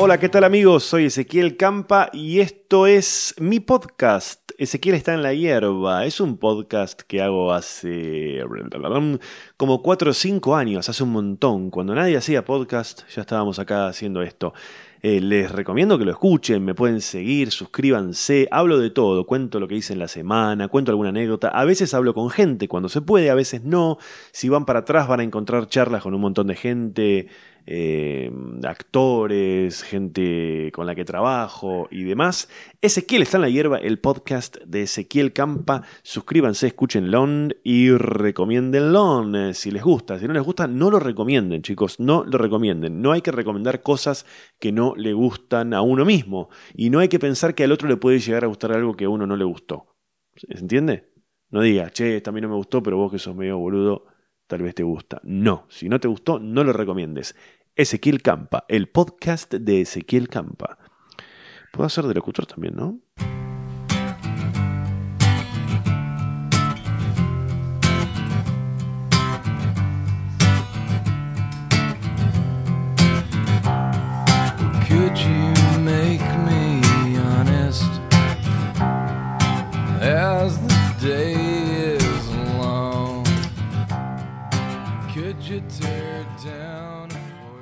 Hola, ¿qué tal amigos? Soy Ezequiel Campa y esto es mi podcast. Ezequiel está en la hierba. Es un podcast que hago hace como 4 o 5 años, hace un montón. Cuando nadie hacía podcast, ya estábamos acá haciendo esto. Eh, les recomiendo que lo escuchen, me pueden seguir, suscríbanse, hablo de todo, cuento lo que hice en la semana, cuento alguna anécdota, a veces hablo con gente cuando se puede, a veces no, si van para atrás van a encontrar charlas con un montón de gente, eh, actores, gente con la que trabajo y demás. Ezequiel está en la hierba, el podcast de Ezequiel Campa. Suscríbanse, escúchenlo y recomiéndenlo eh, si les gusta. Si no les gusta, no lo recomienden, chicos, no lo recomienden. No hay que recomendar cosas que no le gustan a uno mismo. Y no hay que pensar que al otro le puede llegar a gustar algo que a uno no le gustó. ¿Se entiende? No diga, che, esta a mí no me gustó, pero vos que sos medio boludo, tal vez te gusta. No, si no te gustó, no lo recomiendes. Ezequiel Campa, el podcast de Ezequiel Campa. Puedo hacer de locutor también, ¿no? Could you tear down?